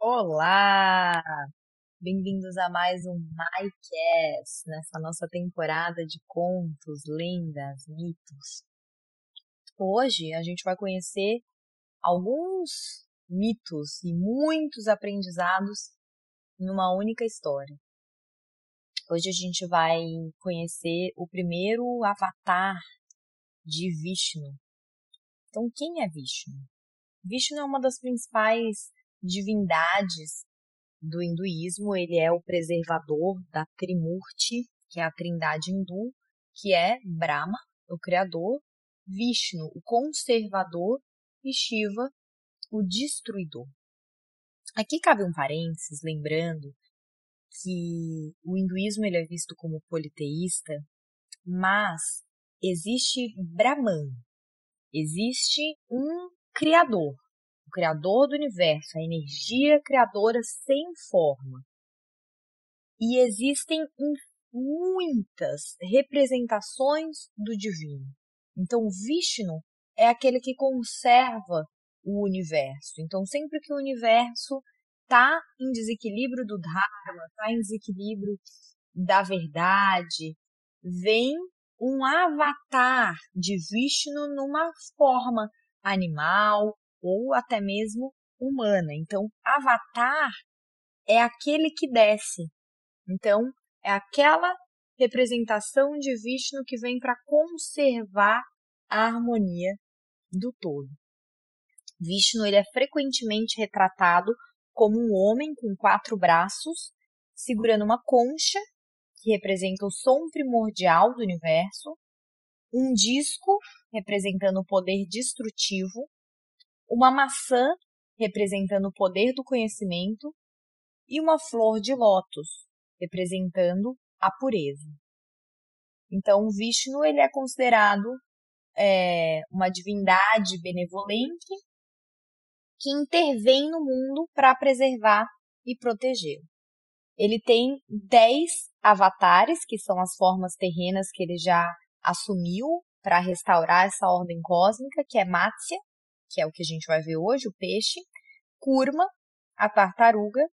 Olá! Bem-vindos a mais um MyCast, nessa nossa temporada de contos, lendas, mitos. Hoje a gente vai conhecer alguns mitos e muitos aprendizados numa única história. Hoje a gente vai conhecer o primeiro avatar de Vishnu. Então, quem é Vishnu? Vishnu é uma das principais divindades do hinduísmo, ele é o preservador da Trimurti, que é a trindade hindu, que é Brahma, o criador, Vishnu, o conservador, e Shiva, o destruidor. Aqui cabe um parênteses, lembrando que o hinduísmo ele é visto como politeísta, mas existe Brahman, existe um criador, o Criador do universo, a energia criadora sem forma. E existem muitas representações do divino. Então, Vishnu é aquele que conserva o universo. Então, sempre que o universo está em desequilíbrio do Dharma, está em desequilíbrio da verdade, vem um avatar de Vishnu numa forma animal, ou até mesmo humana. Então, avatar é aquele que desce. Então, é aquela representação de Vishnu que vem para conservar a harmonia do todo. Vishnu ele é frequentemente retratado como um homem com quatro braços, segurando uma concha, que representa o som primordial do universo, um disco, representando o poder destrutivo, uma maçã, representando o poder do conhecimento, e uma flor de lótus, representando a pureza. Então, Vishnu ele é considerado é, uma divindade benevolente que intervém no mundo para preservar e proteger. Ele tem dez avatares, que são as formas terrenas que ele já assumiu para restaurar essa ordem cósmica, que é Matsya, que é o que a gente vai ver hoje, o peixe, Kurma, a tartaruga,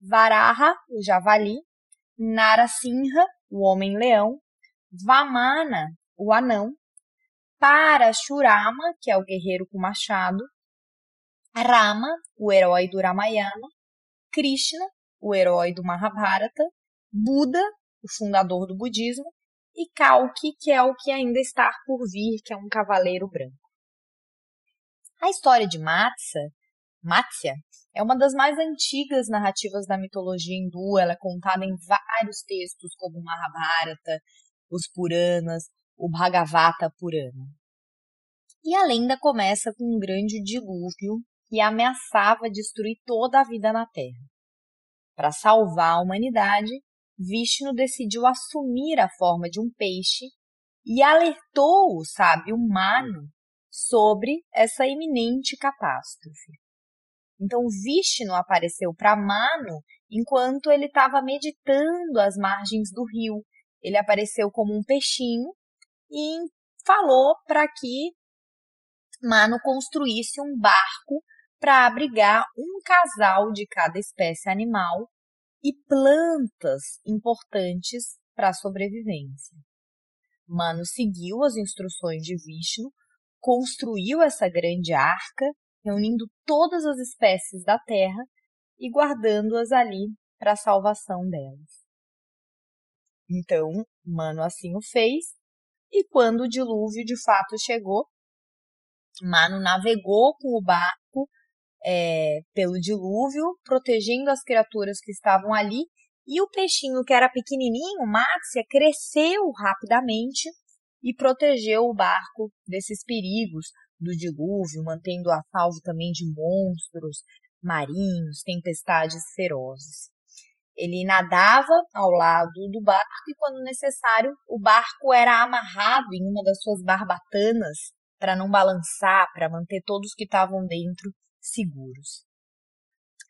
Varaha, o javali, Narasimha, o homem-leão, Vamana, o anão, Parashurama, que é o guerreiro com machado, Rama, o herói do Ramayana, Krishna, o herói do Mahabharata, Buda, o fundador do budismo, e Kalki, que é o que ainda está por vir, que é um cavaleiro branco. A história de Matsya, Matsya é uma das mais antigas narrativas da mitologia hindu. Ela é contada em vários textos, como o Mahabharata, os Puranas, o Bhagavata Purana. E a lenda começa com um grande dilúvio que ameaçava destruir toda a vida na Terra. Para salvar a humanidade, Vishnu decidiu assumir a forma de um peixe e alertou o sábio Manu sobre essa iminente catástrofe. Então Vishnu apareceu para Manu enquanto ele estava meditando às margens do rio. Ele apareceu como um peixinho e falou para que Manu construísse um barco para abrigar um casal de cada espécie animal e plantas importantes para a sobrevivência. Mano seguiu as instruções de Vishnu construiu essa grande arca, reunindo todas as espécies da terra e guardando-as ali para a salvação delas. Então, Mano assim o fez, e quando o dilúvio de fato chegou, Mano navegou com o barco é, pelo dilúvio, protegendo as criaturas que estavam ali, e o peixinho que era pequenininho, Máxia, cresceu rapidamente e protegeu o barco desses perigos do dilúvio, mantendo a salvo também de monstros marinhos, tempestades ferozes. Ele nadava ao lado do barco e, quando necessário, o barco era amarrado em uma das suas barbatanas para não balançar, para manter todos que estavam dentro seguros.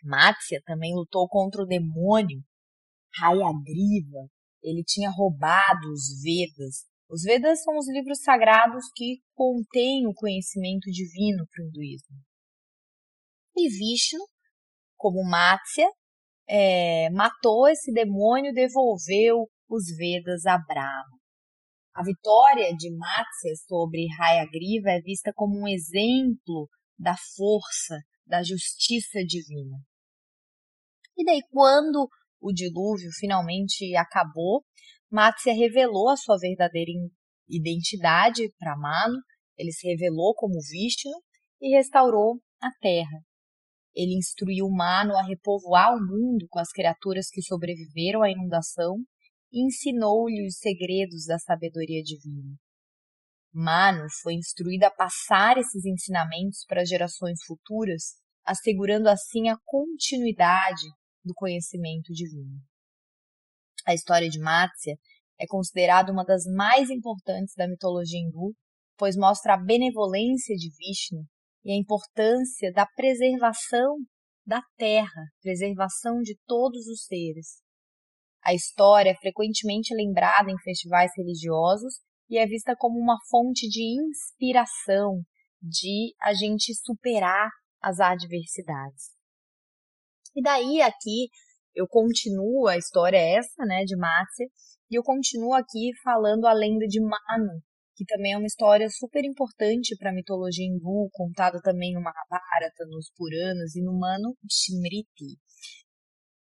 Máxia também lutou contra o demônio Hayagriva. Ele tinha roubado os Vedas os Vedas são os livros sagrados que contêm o conhecimento divino para o hinduísmo. E Vishnu como Matsya, é, matou esse demônio e devolveu os Vedas a Brahma. A vitória de Matsya sobre Hayagriva é vista como um exemplo da força, da justiça divina. E daí, quando o dilúvio finalmente acabou, Matsya revelou a sua verdadeira identidade para Manu, ele se revelou como Vishnu e restaurou a terra. Ele instruiu Manu a repovoar o mundo com as criaturas que sobreviveram à inundação e ensinou-lhe os segredos da sabedoria divina. Manu foi instruída a passar esses ensinamentos para gerações futuras, assegurando assim a continuidade do conhecimento divino. A história de Matsya é considerada uma das mais importantes da mitologia hindu, pois mostra a benevolência de Vishnu e a importância da preservação da terra, preservação de todos os seres. A história é frequentemente lembrada em festivais religiosos e é vista como uma fonte de inspiração, de a gente superar as adversidades. E daí aqui eu continuo, a história é essa, né, de Matsya, e eu continuo aqui falando a lenda de Manu, que também é uma história super importante para a mitologia hindu, contada também no Mahabharata, nos Puranas e no Manu Smriti.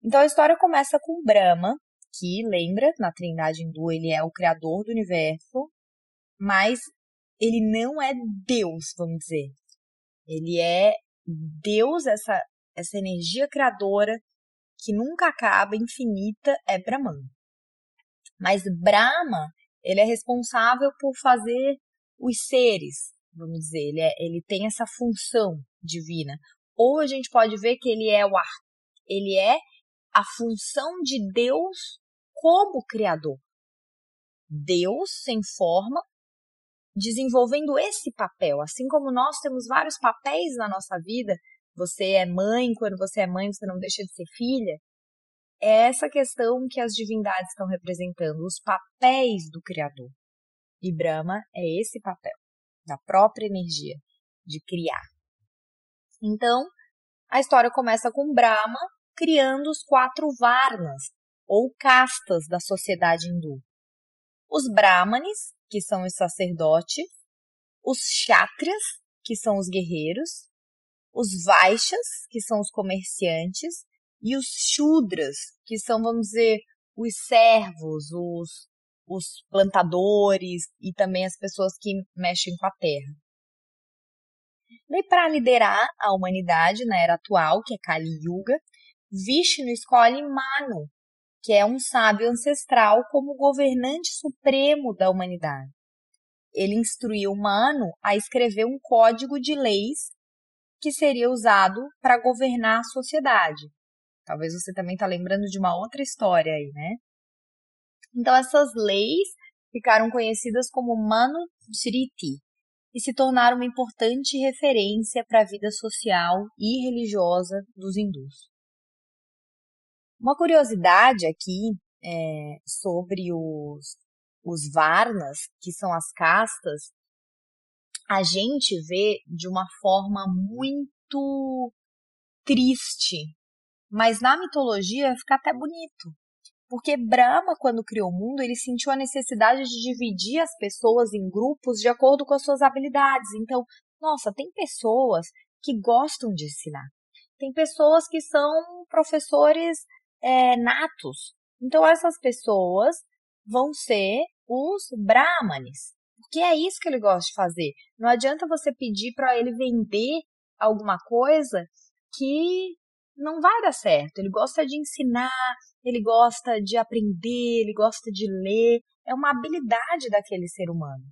Então a história começa com Brahma, que lembra, na Trindade hindu, ele é o criador do universo, mas ele não é Deus, vamos dizer. Ele é Deus, essa, essa energia criadora que nunca acaba, infinita, é Brahman. Mas Brahma ele é responsável por fazer os seres, vamos dizer, ele, é, ele tem essa função divina. Ou a gente pode ver que ele é o ar, ele é a função de Deus como criador. Deus sem forma, desenvolvendo esse papel, assim como nós temos vários papéis na nossa vida. Você é mãe, quando você é mãe, você não deixa de ser filha é essa questão que as divindades estão representando, os papéis do Criador. E Brahma é esse papel, da própria energia, de criar. Então, a história começa com Brahma criando os quatro Varnas, ou castas da sociedade hindu. Os Brahmanes, que são os sacerdotes, os Kshatriyas, que são os guerreiros, os Vaixas, que são os comerciantes, e os Shudras, que são, vamos dizer, os servos, os, os plantadores e também as pessoas que mexem com a terra. E para liderar a humanidade na era atual, que é Kali Yuga, Vishnu escolhe Manu, que é um sábio ancestral, como governante supremo da humanidade. Ele instruiu Manu a escrever um código de leis que seria usado para governar a sociedade. Talvez você também está lembrando de uma outra história aí, né? Então essas leis ficaram conhecidas como Manu Smriti e se tornaram uma importante referência para a vida social e religiosa dos hindus. Uma curiosidade aqui é, sobre os, os Varnas, que são as castas, a gente vê de uma forma muito triste mas na mitologia fica até bonito. Porque Brahma, quando criou o mundo, ele sentiu a necessidade de dividir as pessoas em grupos de acordo com as suas habilidades. Então, nossa, tem pessoas que gostam de ensinar. Tem pessoas que são professores é, natos. Então, essas pessoas vão ser os Brahmanes. Porque é isso que ele gosta de fazer. Não adianta você pedir para ele vender alguma coisa que não vai dar certo. Ele gosta de ensinar, ele gosta de aprender, ele gosta de ler. É uma habilidade daquele ser humano.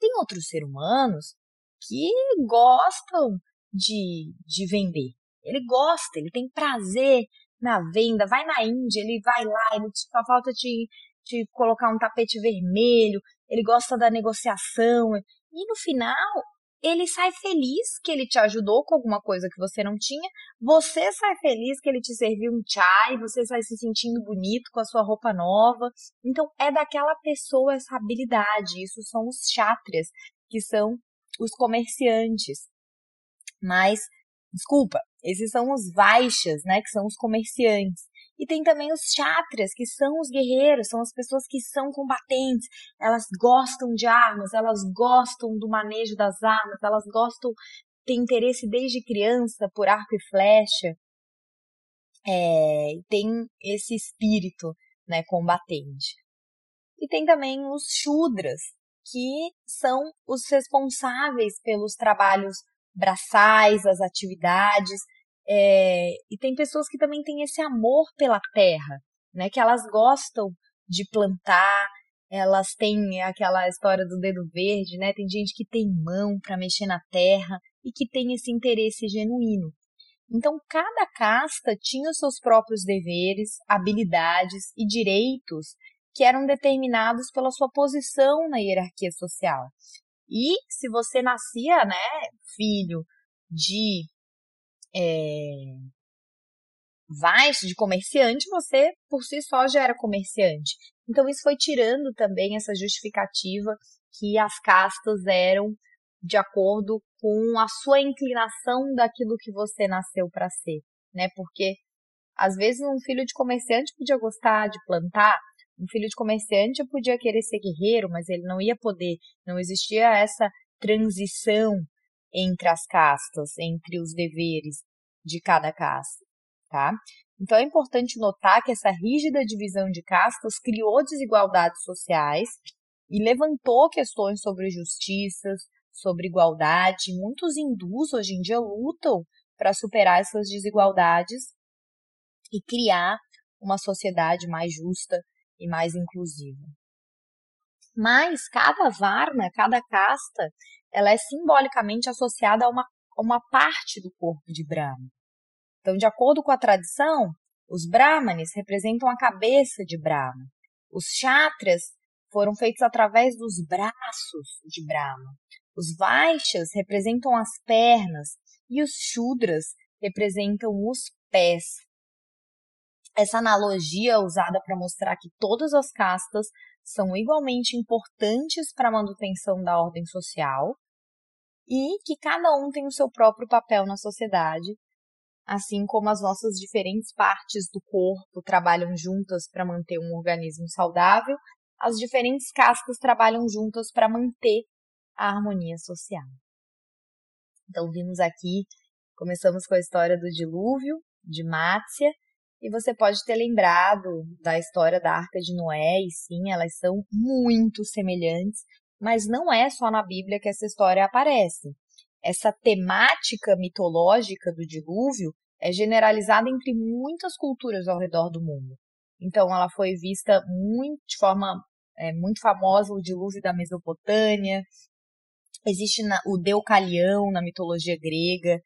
Tem outros seres humanos que gostam de, de vender. Ele gosta, ele tem prazer na venda. Vai na Índia, ele vai lá, ele só falta de, de colocar um tapete vermelho. Ele gosta da negociação. E no final, ele sai feliz que ele te ajudou com alguma coisa que você não tinha, você sai feliz que ele te serviu um chai, você sai se sentindo bonito com a sua roupa nova. Então é daquela pessoa essa habilidade. Isso são os chátrias, que são os comerciantes. Mas Desculpa, esses são os Vaixas, né, que são os comerciantes. E tem também os Kshatriyas, que são os guerreiros, são as pessoas que são combatentes. Elas gostam de armas, elas gostam do manejo das armas, elas gostam, têm interesse desde criança por arco e flecha. É, tem esse espírito, né, combatente. E tem também os Shudras, que são os responsáveis pelos trabalhos braçais, as atividades. É, e tem pessoas que também têm esse amor pela terra, né? Que elas gostam de plantar, elas têm aquela história do dedo verde, né? Tem gente que tem mão para mexer na terra e que tem esse interesse genuíno. Então, cada casta tinha os seus próprios deveres, habilidades e direitos que eram determinados pela sua posição na hierarquia social. E se você nascia, né, filho de é, de comerciante, você por si só já era comerciante. Então isso foi tirando também essa justificativa que as castas eram de acordo com a sua inclinação daquilo que você nasceu para ser, né? Porque às vezes um filho de comerciante podia gostar de plantar, um filho de comerciante podia querer ser guerreiro, mas ele não ia poder, não existia essa transição entre as castas, entre os deveres de cada casta, tá? Então é importante notar que essa rígida divisão de castas criou desigualdades sociais e levantou questões sobre justiças, sobre igualdade. Muitos hindus hoje em dia lutam para superar essas desigualdades e criar uma sociedade mais justa e mais inclusiva. Mas cada varna, cada casta, ela é simbolicamente associada a uma, a uma parte do corpo de Brahma. Então, de acordo com a tradição, os Brahmanes representam a cabeça de Brahma. Os Kshatriyas foram feitos através dos braços de Brahma. Os Vaixas representam as pernas e os Shudras representam os pés essa analogia é usada para mostrar que todas as castas são igualmente importantes para a manutenção da ordem social e que cada um tem o seu próprio papel na sociedade, assim como as nossas diferentes partes do corpo trabalham juntas para manter um organismo saudável, as diferentes castas trabalham juntas para manter a harmonia social. Então vimos aqui, começamos com a história do dilúvio de Mátia, e você pode ter lembrado da história da Arca de Noé, e sim, elas são muito semelhantes, mas não é só na Bíblia que essa história aparece. Essa temática mitológica do dilúvio é generalizada entre muitas culturas ao redor do mundo. Então, ela foi vista muito, de forma é, muito famosa, o dilúvio da Mesopotâmia. Existe na, o Deucalião na mitologia grega,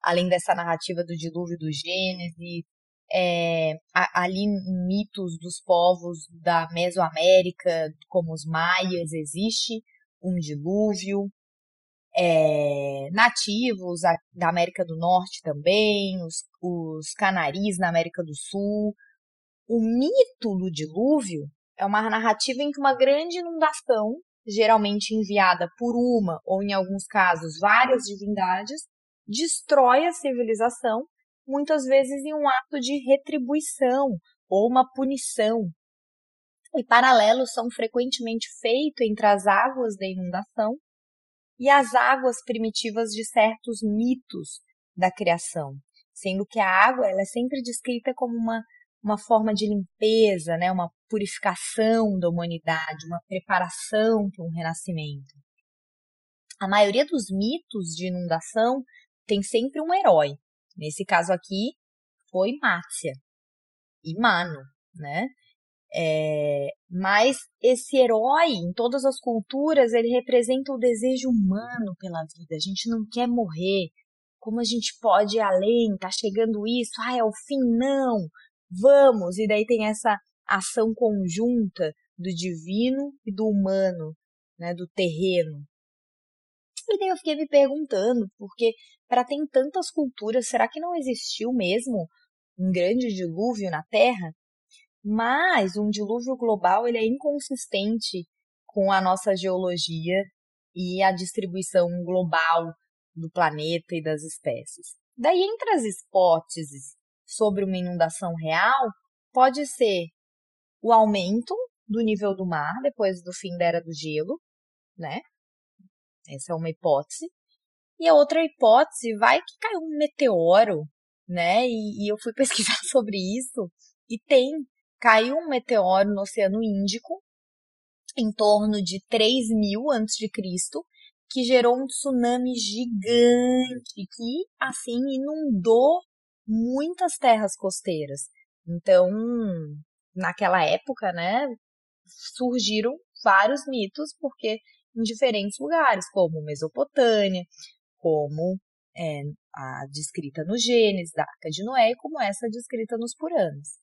além dessa narrativa do dilúvio do Gênesis, é, ali mitos dos povos da Mesoamérica, como os maias, existe um dilúvio. É, nativos da América do Norte também, os, os canaris na América do Sul. O mito do dilúvio é uma narrativa em que uma grande inundação, geralmente enviada por uma ou em alguns casos várias divindades, destrói a civilização muitas vezes em um ato de retribuição ou uma punição. E paralelos são frequentemente feitos entre as águas da inundação e as águas primitivas de certos mitos da criação, sendo que a água ela é sempre descrita como uma, uma forma de limpeza, né, uma purificação da humanidade, uma preparação para um renascimento. A maioria dos mitos de inundação tem sempre um herói, Nesse caso aqui, foi Mátia e Mano, né? É, mas esse herói, em todas as culturas, ele representa o desejo humano pela vida. A gente não quer morrer. Como a gente pode ir além? Tá chegando isso? Ah, é o fim? Não! Vamos! E daí tem essa ação conjunta do divino e do humano, né, do terreno. E daí eu fiquei me perguntando, porque para ter tantas culturas, será que não existiu mesmo um grande dilúvio na Terra? Mas um dilúvio global ele é inconsistente com a nossa geologia e a distribuição global do planeta e das espécies. Daí, entre as hipóteses sobre uma inundação real, pode ser o aumento do nível do mar depois do fim da era do gelo, né? Essa é uma hipótese. E a outra hipótese, vai que caiu um meteoro, né? E, e eu fui pesquisar sobre isso e tem, caiu um meteoro no Oceano Índico em torno de 3 mil antes de Cristo, que gerou um tsunami gigante que, assim, inundou muitas terras costeiras. Então, naquela época, né, surgiram vários mitos, porque em diferentes lugares, como Mesopotâmia, como é, a descrita no Gênesis, da Arca de Noé, e como essa descrita nos Puranas.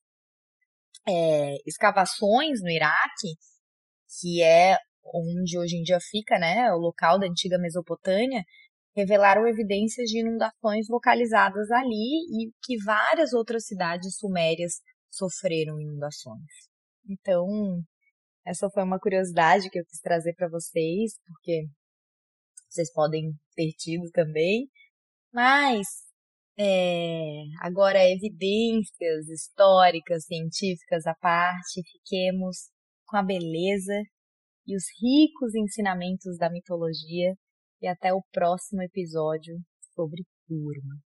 É, escavações no Iraque, que é onde hoje em dia fica né, o local da antiga Mesopotâmia, revelaram evidências de inundações localizadas ali e que várias outras cidades sumérias sofreram inundações. Então, essa foi uma curiosidade que eu quis trazer para vocês, porque vocês podem ter tido também. Mas, é, agora, evidências históricas, científicas à parte, fiquemos com a beleza e os ricos ensinamentos da mitologia. E até o próximo episódio sobre Kurma.